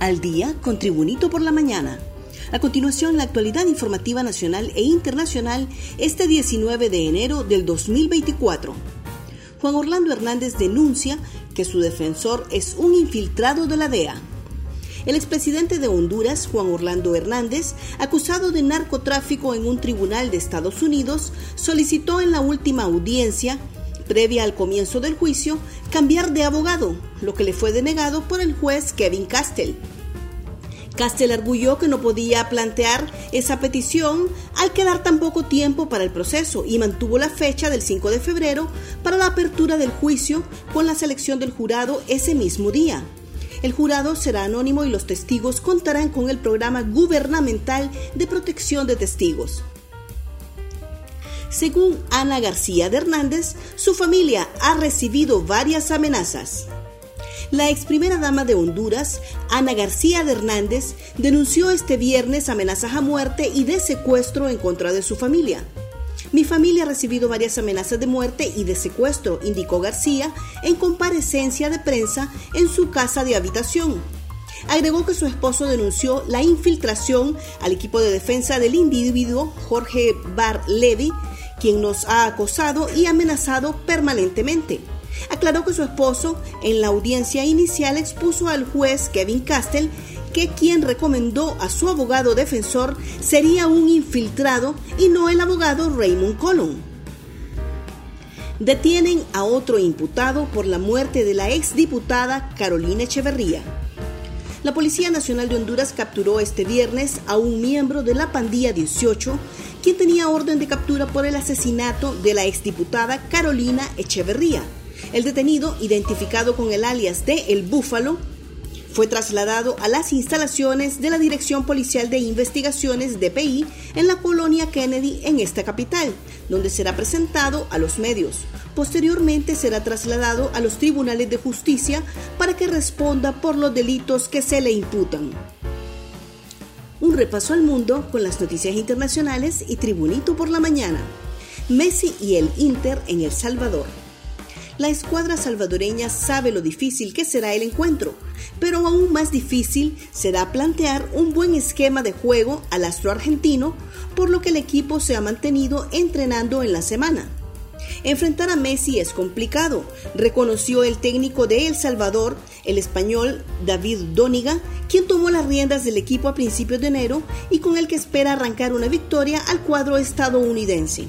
Al día con Tribunito por la mañana. A continuación, la actualidad informativa nacional e internacional este 19 de enero del 2024. Juan Orlando Hernández denuncia que su defensor es un infiltrado de la DEA. El expresidente de Honduras, Juan Orlando Hernández, acusado de narcotráfico en un tribunal de Estados Unidos, solicitó en la última audiencia previa al comienzo del juicio, cambiar de abogado, lo que le fue denegado por el juez Kevin Castell. Castell arguyó que no podía plantear esa petición al quedar tan poco tiempo para el proceso y mantuvo la fecha del 5 de febrero para la apertura del juicio con la selección del jurado ese mismo día. El jurado será anónimo y los testigos contarán con el programa gubernamental de protección de testigos. Según Ana García de Hernández, su familia ha recibido varias amenazas. La ex primera dama de Honduras, Ana García de Hernández, denunció este viernes amenazas a muerte y de secuestro en contra de su familia. Mi familia ha recibido varias amenazas de muerte y de secuestro, indicó García en comparecencia de prensa en su casa de habitación. Agregó que su esposo denunció la infiltración al equipo de defensa del individuo Jorge Bar Levy quien nos ha acosado y amenazado permanentemente. Aclaró que su esposo en la audiencia inicial expuso al juez Kevin Castell que quien recomendó a su abogado defensor sería un infiltrado y no el abogado Raymond Colon. Detienen a otro imputado por la muerte de la exdiputada Carolina Echeverría. La Policía Nacional de Honduras capturó este viernes a un miembro de la pandilla 18 quien tenía orden de captura por el asesinato de la exdiputada Carolina Echeverría. El detenido, identificado con el alias de El Búfalo, fue trasladado a las instalaciones de la Dirección Policial de Investigaciones DPI en la colonia Kennedy en esta capital, donde será presentado a los medios. Posteriormente será trasladado a los tribunales de justicia para que responda por los delitos que se le imputan. Un repaso al mundo con las noticias internacionales y Tribunito por la mañana. Messi y el Inter en El Salvador. La escuadra salvadoreña sabe lo difícil que será el encuentro, pero aún más difícil será plantear un buen esquema de juego al astro argentino, por lo que el equipo se ha mantenido entrenando en la semana. Enfrentar a Messi es complicado, reconoció el técnico de El Salvador, el español David Dóniga, quien tomó las riendas del equipo a principios de enero y con el que espera arrancar una victoria al cuadro estadounidense.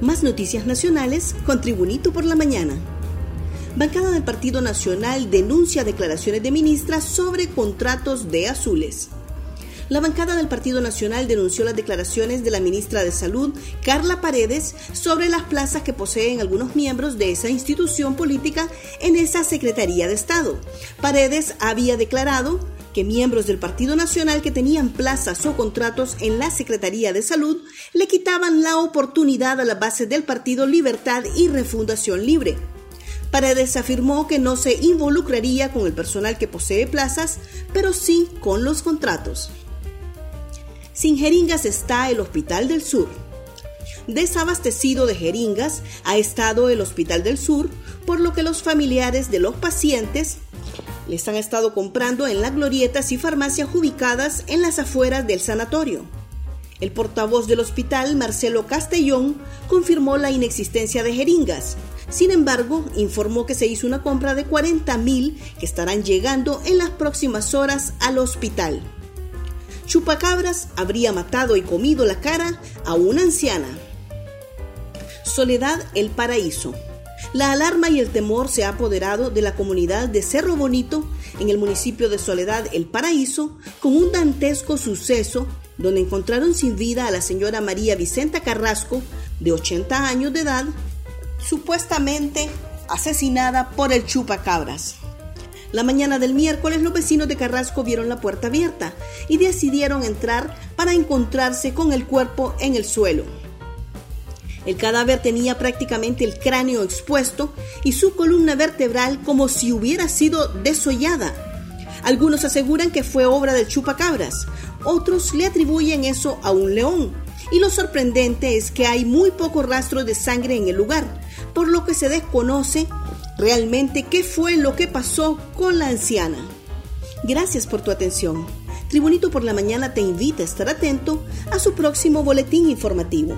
Más noticias nacionales con Tribunito por la Mañana. Bancada del Partido Nacional denuncia declaraciones de ministras sobre contratos de azules. La bancada del Partido Nacional denunció las declaraciones de la ministra de Salud, Carla Paredes, sobre las plazas que poseen algunos miembros de esa institución política en esa Secretaría de Estado. Paredes había declarado que miembros del Partido Nacional que tenían plazas o contratos en la Secretaría de Salud le quitaban la oportunidad a la base del Partido Libertad y Refundación Libre. Paredes afirmó que no se involucraría con el personal que posee plazas, pero sí con los contratos. Sin jeringas está el Hospital del Sur. Desabastecido de jeringas ha estado el Hospital del Sur, por lo que los familiares de los pacientes les han estado comprando en las glorietas y farmacias ubicadas en las afueras del sanatorio. El portavoz del hospital, Marcelo Castellón, confirmó la inexistencia de jeringas. Sin embargo, informó que se hizo una compra de 40.000 que estarán llegando en las próximas horas al hospital. Chupacabras habría matado y comido la cara a una anciana. Soledad El Paraíso. La alarma y el temor se ha apoderado de la comunidad de Cerro Bonito en el municipio de Soledad El Paraíso con un dantesco suceso donde encontraron sin vida a la señora María Vicenta Carrasco, de 80 años de edad, supuestamente asesinada por el chupacabras. La mañana del miércoles los vecinos de Carrasco vieron la puerta abierta y decidieron entrar para encontrarse con el cuerpo en el suelo. El cadáver tenía prácticamente el cráneo expuesto y su columna vertebral como si hubiera sido desollada. Algunos aseguran que fue obra del chupacabras, otros le atribuyen eso a un león. Y lo sorprendente es que hay muy poco rastro de sangre en el lugar, por lo que se desconoce realmente qué fue lo que pasó con la anciana. Gracias por tu atención. Tribunito por la Mañana te invita a estar atento a su próximo boletín informativo.